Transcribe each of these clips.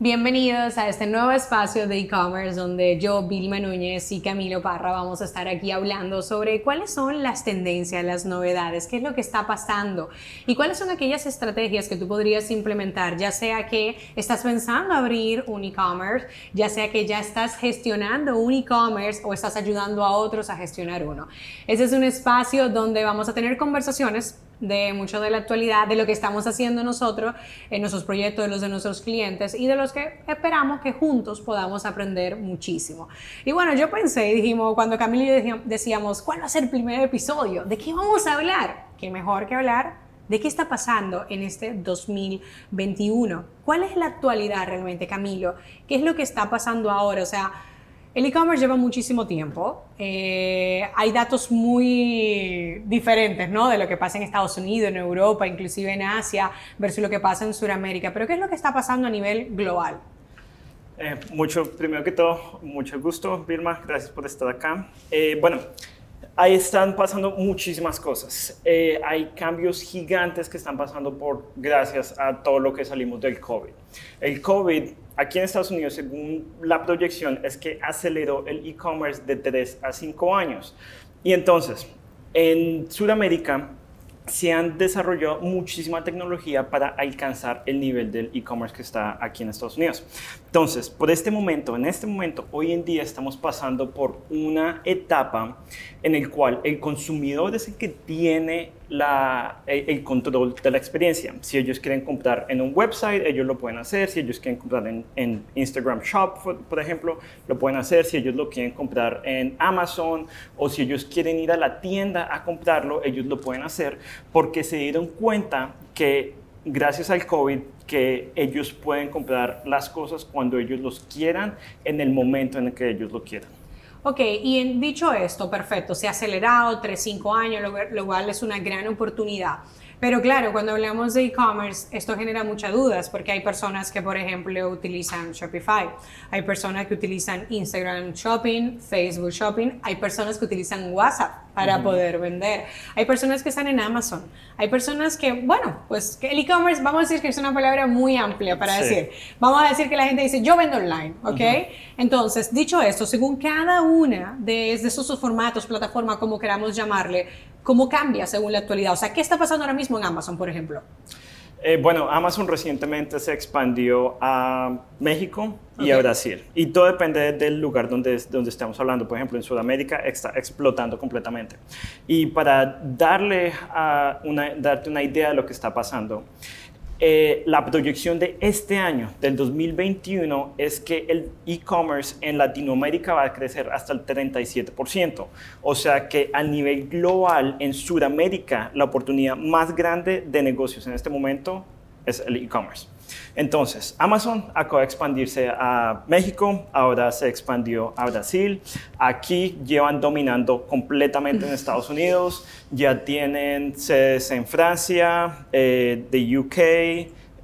Bienvenidos a este nuevo espacio de e-commerce donde yo, Vilma Núñez y Camilo Parra vamos a estar aquí hablando sobre cuáles son las tendencias, las novedades, qué es lo que está pasando y cuáles son aquellas estrategias que tú podrías implementar, ya sea que estás pensando abrir un e-commerce, ya sea que ya estás gestionando un e-commerce o estás ayudando a otros a gestionar uno. Ese es un espacio donde vamos a tener conversaciones de mucho de la actualidad, de lo que estamos haciendo nosotros en nuestros proyectos, de los de nuestros clientes y de los que esperamos que juntos podamos aprender muchísimo. Y bueno, yo pensé y dijimos, cuando Camilo y yo decíamos, ¿cuál va a ser el primer episodio? ¿De qué vamos a hablar? ¿Qué mejor que hablar de qué está pasando en este 2021? ¿Cuál es la actualidad realmente, Camilo? ¿Qué es lo que está pasando ahora? O sea, el e-commerce lleva muchísimo tiempo. Eh, hay datos muy diferentes, ¿no? De lo que pasa en Estados Unidos, en Europa, inclusive en Asia, versus lo que pasa en Sudamérica. Pero ¿qué es lo que está pasando a nivel global? Eh, mucho, primero que todo, mucho gusto, Vilma. Gracias por estar acá. Eh, bueno, ahí están pasando muchísimas cosas. hay cambios gigantes que están pasando por gracias a todo lo que salimos del COVID. El COVID aquí en Estados Unidos, según la proyección, es que aceleró el e-commerce de 3 a 5 años. Y entonces, en Sudamérica se han desarrollado muchísima tecnología para alcanzar el nivel del e-commerce que está aquí en Estados Unidos. Entonces, por este momento, en este momento, hoy en día estamos pasando por una etapa en el cual el consumidor es el que tiene el, control de la experiencia. Si ellos quieren comprar en un website, ellos lo pueden hacer. Si ellos quieren comprar en, en Instagram Shop, por, ejemplo, lo pueden hacer. Si ellos lo quieren comprar en Amazon o si ellos quieren ir a la tienda a comprarlo, ellos lo pueden hacer porque se dieron cuenta que gracias al COVID que ellos pueden comprar las cosas cuando ellos los quieran, en el momento en el que ellos lo quieran. Ok, y en, dicho esto, perfecto, se ha acelerado 3, 5 años, lo cual es una gran oportunidad. Pero claro, cuando hablamos de e-commerce, esto genera muchas dudas porque hay personas que, por ejemplo, utilizan Shopify, hay personas que utilizan Instagram Shopping, Facebook Shopping, hay personas que utilizan WhatsApp para poder vender, hay personas que están en Amazon, hay personas que, bueno, pues que el e-commerce, vamos a decir que es una palabra muy amplia para decir, vamos a decir que la gente dice, yo vendo online, ¿ok? Entonces, dicho esto, según cada una de, esos formatos, plataformas, como queramos llamarle, ¿Cómo cambia según la actualidad? O sea, ¿qué está pasando ahora mismo en Amazon, por ejemplo? Eh, bueno, Amazon recientemente se expandió a México y a Brasil. Y todo depende del lugar donde, donde estamos hablando. Por ejemplo, en Sudamérica está explotando completamente. Y para darle a una, darte una idea de lo que está pasando, eh, la proyección de este año, del 2021, es que el e-commerce en Latinoamérica va a crecer hasta el 37%. O sea que a nivel global, en Sudamérica, la oportunidad más grande de negocios en este momento es el e-commerce. Entonces, Amazon acaba de expandirse a México, ahora se expandió a Brasil. Aquí llevan dominando completamente en Estados Unidos, ya tienen sedes en Francia, eh, de UK,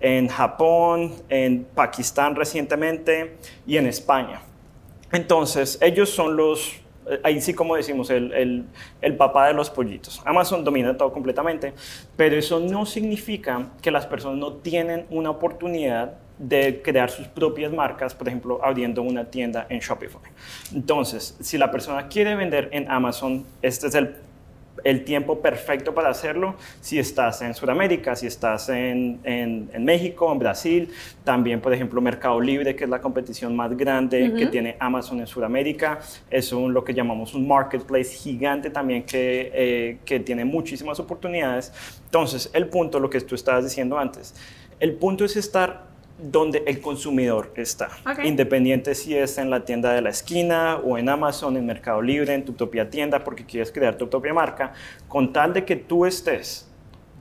en Japón, en Pakistán recientemente y en España. Entonces, ellos son los ahí sí como decimos, el, el, papá de los pollitos. Amazon domina todo completamente, pero eso no significa que las personas no tienen una oportunidad de crear sus propias marcas, por ejemplo, abriendo una tienda en Shopify. Entonces, si la persona quiere vender en Amazon, este es el el tiempo perfecto para hacerlo si estás en Sudamérica, si estás en, en, México, en Brasil, también por ejemplo Mercado Libre, que es la competición más grande que tiene Amazon en Sudamérica, es un, lo que llamamos un marketplace gigante también que, eh, que tiene muchísimas oportunidades. Entonces, el punto, lo que tú estabas diciendo antes, el punto es estar donde el consumidor está. Independiente si es en la tienda de la esquina o en Amazon, en Mercado Libre, en tu propia tienda porque quieres crear tu propia marca, con tal de que tú estés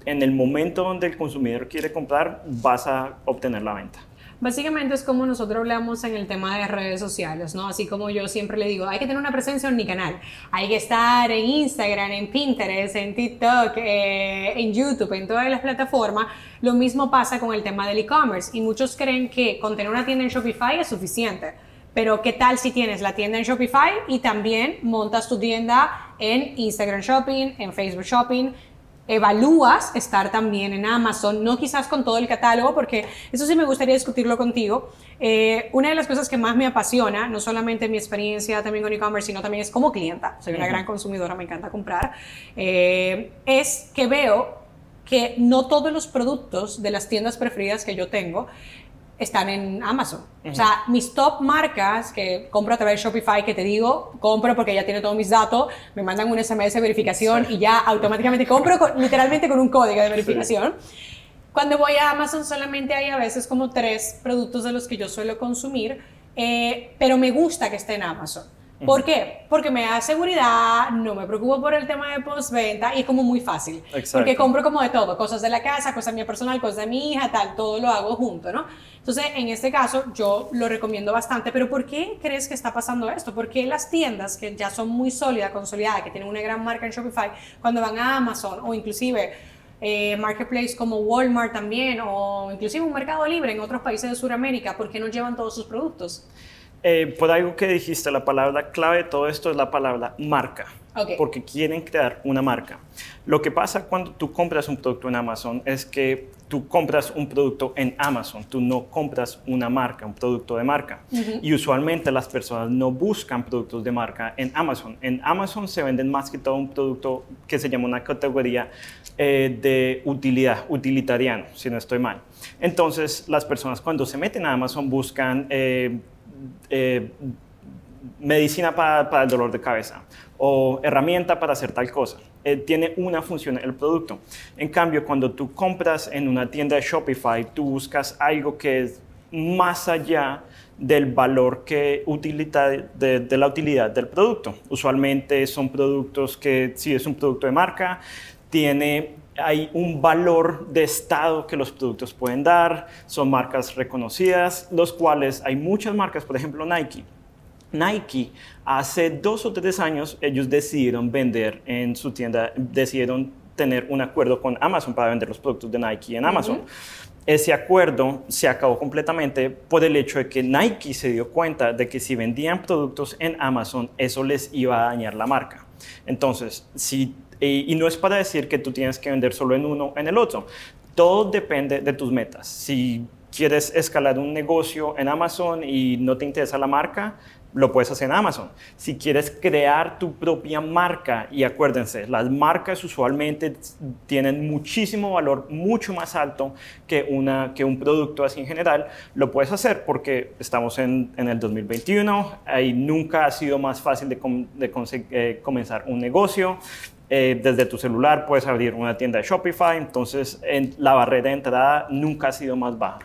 en el momento donde el consumidor quiere comprar, vas a obtener la venta. Básicamente es como nosotros hablamos en el tema de redes sociales, ¿no? Así como yo siempre le digo, hay que tener una presencia en mi canal, hay que estar en Instagram, en Pinterest, en TikTok, eh, en YouTube, en todas las plataformas. Lo mismo pasa con el tema del e-commerce y muchos creen que con tener una tienda en Shopify es suficiente. Pero ¿qué tal si tienes la tienda en Shopify y también montas tu tienda en Instagram Shopping, en Facebook Shopping? Evalúas estar también en Amazon, no quizás con todo el catálogo, porque eso sí me gustaría discutirlo contigo. Eh, una de las cosas que más me apasiona, no solamente mi experiencia también con e-commerce, sino también es como clienta, soy una gran consumidora, me encanta comprar, eh, es que veo que no todos los productos de las tiendas preferidas que yo tengo están en Amazon. O sea, mis top marcas que compro a través de Shopify, que te digo, compro porque ya tiene todos mis datos, me mandan un SMS de verificación y ya automáticamente compro literalmente con un código de verificación. Cuando voy a Amazon solamente hay a veces como tres productos de los que yo suelo consumir, eh, pero me gusta que esté en Amazon. ¿Por qué? Porque me da seguridad, no me preocupo por el tema de postventa y es como muy fácil. Porque compro como de todo, cosas de la casa, cosas mía personal, cosas de mi hija, tal, todo lo hago junto, ¿no? Entonces, en este caso, yo lo recomiendo bastante, pero ¿por qué crees que está pasando esto? Porque las tiendas que ya son muy sólidas, consolidadas, que tienen una gran marca en Shopify, cuando van a Amazon o inclusive eh, marketplace como Walmart también, o inclusive un mercado libre en otros países de Sudamérica, ¿por qué no llevan todos sus productos? Eh, por algo que dijiste, la palabra clave de todo esto es la palabra marca. Porque quieren crear una marca. Lo que pasa cuando tú compras un producto en Amazon es que tú compras un producto en Amazon, tú no compras una marca, un producto de marca. Y usualmente las personas no buscan productos de marca en Amazon. En Amazon se venden más que todo un producto que se llama una categoría eh, de utilidad, utilitariano, si no estoy mal. Entonces las personas cuando se meten a Amazon buscan... Eh, eh, medicina para, el dolor de cabeza o herramienta para hacer tal cosa. Eh, tiene una función el producto. En cambio, cuando tú compras en una tienda de Shopify, tú buscas algo que es más allá del valor que utilita de, de, la utilidad del producto. Usualmente son productos que, si es un producto de marca, tiene hay un valor de estado que los productos pueden dar, son marcas reconocidas, los cuales hay muchas marcas, por ejemplo Nike. Nike, hace dos o tres años, ellos decidieron vender en su tienda, decidieron tener un acuerdo con Amazon para vender los productos de Nike en Amazon. Ese acuerdo se acabó completamente por el hecho de que Nike se dio cuenta de que si vendían productos en Amazon, eso les iba a dañar la marca. Entonces, si y, no es para decir que tú tienes que vender solo en uno en el otro. Todo depende de tus metas. Si quieres escalar un negocio en Amazon y no te interesa la marca, lo puedes hacer en Amazon. Si quieres crear tu propia marca, y acuérdense, las marcas usualmente tienen muchísimo valor, mucho más alto que, una, que un producto así en general, lo puedes hacer porque estamos en, en el 2021, ahí nunca ha sido más fácil de, de eh, comenzar un negocio. Eh, desde tu celular puedes abrir una tienda de Shopify, entonces en, la barrera de entrada nunca ha sido más baja.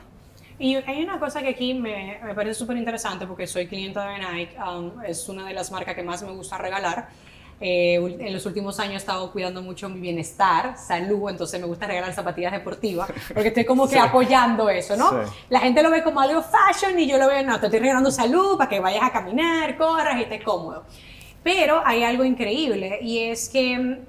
Y hay una cosa que aquí me, me parece súper interesante porque soy cliente de Nike, um, es una de las marcas que más me gusta regalar. Eh, en los últimos años he estado cuidando mucho mi bienestar, salud, entonces me gusta regalar zapatillas deportivas, porque estoy como que apoyando eso, ¿no? La gente lo ve como algo fashion y yo lo veo, no, te estoy regalando salud para que vayas a caminar, corras y estés cómodo. Pero hay algo increíble y es que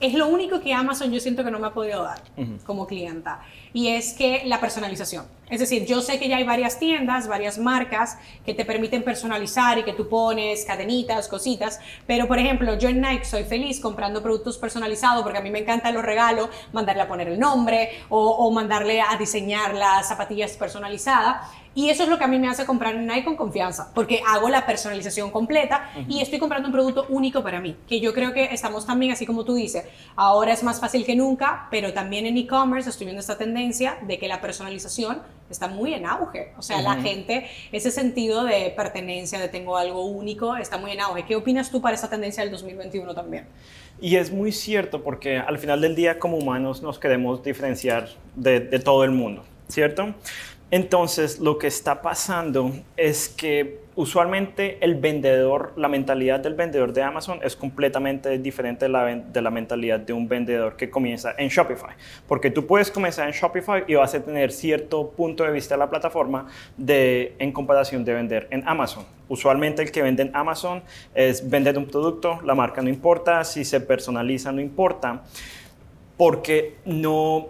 es lo único que Amazon yo siento que no me ha podido dar como clienta y es que la personalización. Es decir, yo sé que ya hay varias tiendas, varias marcas que te permiten personalizar y que tú pones cadenitas, cositas, pero por ejemplo, yo en Nike soy feliz comprando productos personalizados porque a mí me encanta los regalos, mandarle a poner el nombre o, o mandarle a diseñar las zapatillas personalizadas. Y eso es lo que a mí me hace comprar en Nike con confianza, porque hago la personalización completa y estoy comprando un producto único para mí, que yo creo que estamos también, así como tú dices, ahora es más fácil que nunca, pero también en e-commerce estoy viendo esta tendencia de que la personalización está muy en auge. O sea, la gente, ese sentido de pertenencia, de tengo algo único, está muy en auge. ¿Qué opinas tú para esa tendencia del 2021 también? Y es muy cierto porque al final del día como humanos nos queremos diferenciar de, de todo el mundo, ¿cierto? Entonces, lo que está pasando es que usualmente el vendedor, la mentalidad del vendedor de Amazon es completamente diferente de la, de la, mentalidad de un vendedor que comienza en Shopify. Porque tú puedes comenzar en Shopify y vas a tener cierto punto de vista de la plataforma en comparación de vender en Amazon. Usualmente el que vende en Amazon es vender un producto, la marca no importa, si se personaliza no importa, porque no,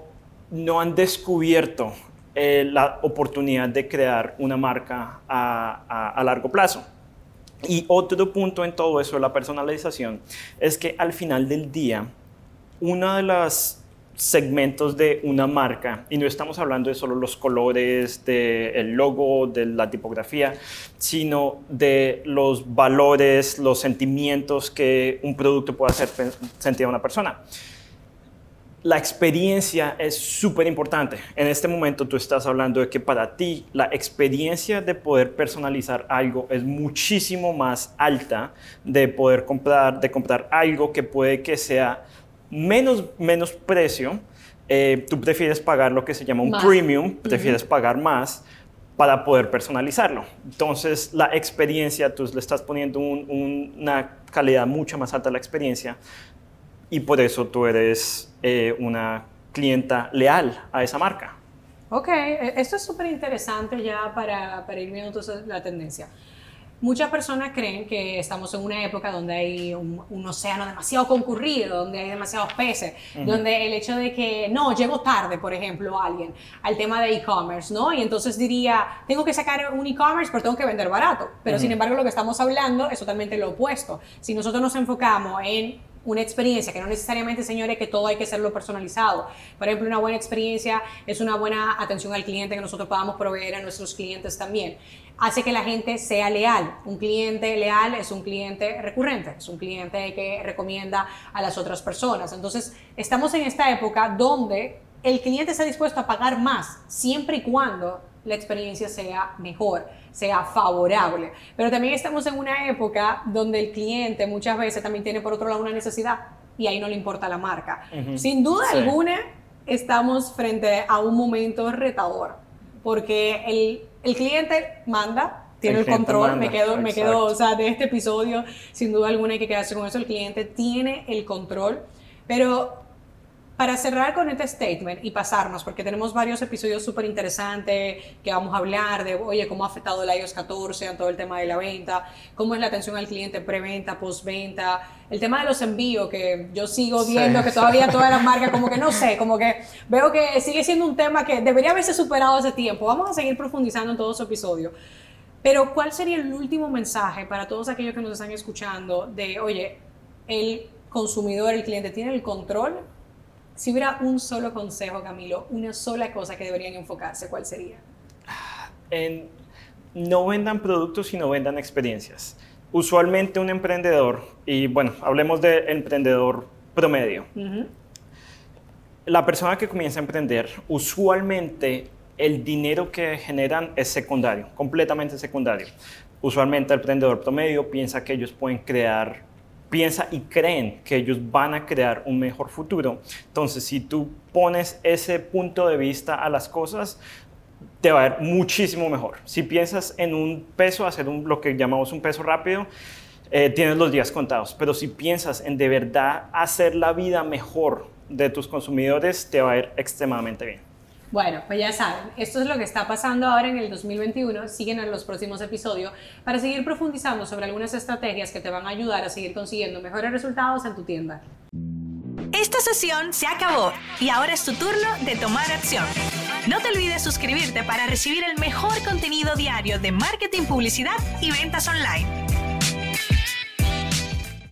no han descubierto eh, la oportunidad de crear una marca a, largo plazo. Y otro punto en todo eso de la personalización es que al final del día, uno de los segmentos de una marca, y no estamos hablando de solo los colores, del logo, de la tipografía, sino de los valores, los sentimientos que un producto puede hacer sentir a una persona la experiencia es súper importante. En este momento tú estás hablando de que para ti la experiencia de poder personalizar algo es muchísimo más alta de poder comprar, de comprar algo que puede que sea menos, menos precio. Eh, tú prefieres pagar lo que se llama un premium, prefieres pagar más para poder personalizarlo. Entonces, la experiencia, tú le estás poniendo una calidad mucho más alta a la experiencia y por eso tú eres eh, una clienta leal a esa marca. Ok, e, esto es súper interesante ya para, para ir viendo entonces la tendencia. Muchas personas creen que estamos en una época donde hay un, océano demasiado concurrido, donde hay demasiados peces, donde el hecho de que, no, llego tarde, por ejemplo, alguien al tema de e-commerce, ¿no? Y entonces diría, tengo que sacar un e-commerce, pero tengo que vender barato. Pero sin embargo, lo que estamos hablando es totalmente lo opuesto. Si nosotros nos enfocamos en una experiencia, que no necesariamente, señores, que todo hay que hacerlo personalizado. Por ejemplo, una buena experiencia es una buena atención al cliente que nosotros podamos proveer a nuestros clientes también. Hace que la gente sea leal. Un cliente leal es un cliente recurrente, es un cliente que recomienda a las otras personas. Entonces, estamos en esta época donde el cliente está dispuesto a pagar más, siempre y cuando la experiencia sea mejor sea favorable. Pero también estamos en una época donde el cliente muchas veces también tiene por otro lado una necesidad y ahí no le importa la marca. Sin duda alguna, estamos frente a un momento retador, porque el, el cliente manda, tiene el, control, me quedo, me quedo, o sea, de este episodio, sin duda alguna hay que quedarse con eso, el cliente tiene el control, pero para cerrar con este statement y pasarnos, porque tenemos varios episodios súper interesantes que vamos a hablar de, oye, cómo ha afectado el iOS 14 en todo el tema de la venta, cómo es la atención al cliente preventa, postventa, el tema de los envíos, que yo sigo viendo que todavía todas las marcas, como que no sé, como que veo que sigue siendo un tema que debería haberse superado hace tiempo. Vamos a seguir profundizando en todos los episodios. Pero, ¿cuál sería el último mensaje para todos aquellos que nos están escuchando de, oye, el consumidor, el cliente tiene el control si hubiera un solo consejo, Camilo, una sola cosa que deberían enfocarse, ¿cuál sería? En, no vendan productos, sino vendan experiencias. Usualmente un emprendedor, y bueno, hablemos de emprendedor promedio. La persona que comienza a emprender, usualmente el dinero que generan es secundario, completamente secundario. Usualmente el emprendedor promedio piensa que ellos pueden crear piensa y creen que ellos van a crear un mejor futuro. Entonces, si tú pones ese punto de vista a las cosas, te va a ir muchísimo mejor. Si piensas en un peso, hacer un, lo que llamamos un peso rápido, eh, tienes los días contados. Pero si piensas en de verdad hacer la vida mejor de tus consumidores, te va a ir extremadamente bien. Bueno, pues ya saben, esto es lo que está pasando ahora en el 2021. Siguen en los próximos episodios para seguir profundizando sobre algunas estrategias que te van a ayudar a seguir consiguiendo mejores resultados en tu tienda. Esta sesión se acabó y ahora es tu turno de tomar acción. No te olvides suscribirte para recibir el mejor contenido diario de marketing, publicidad y ventas online.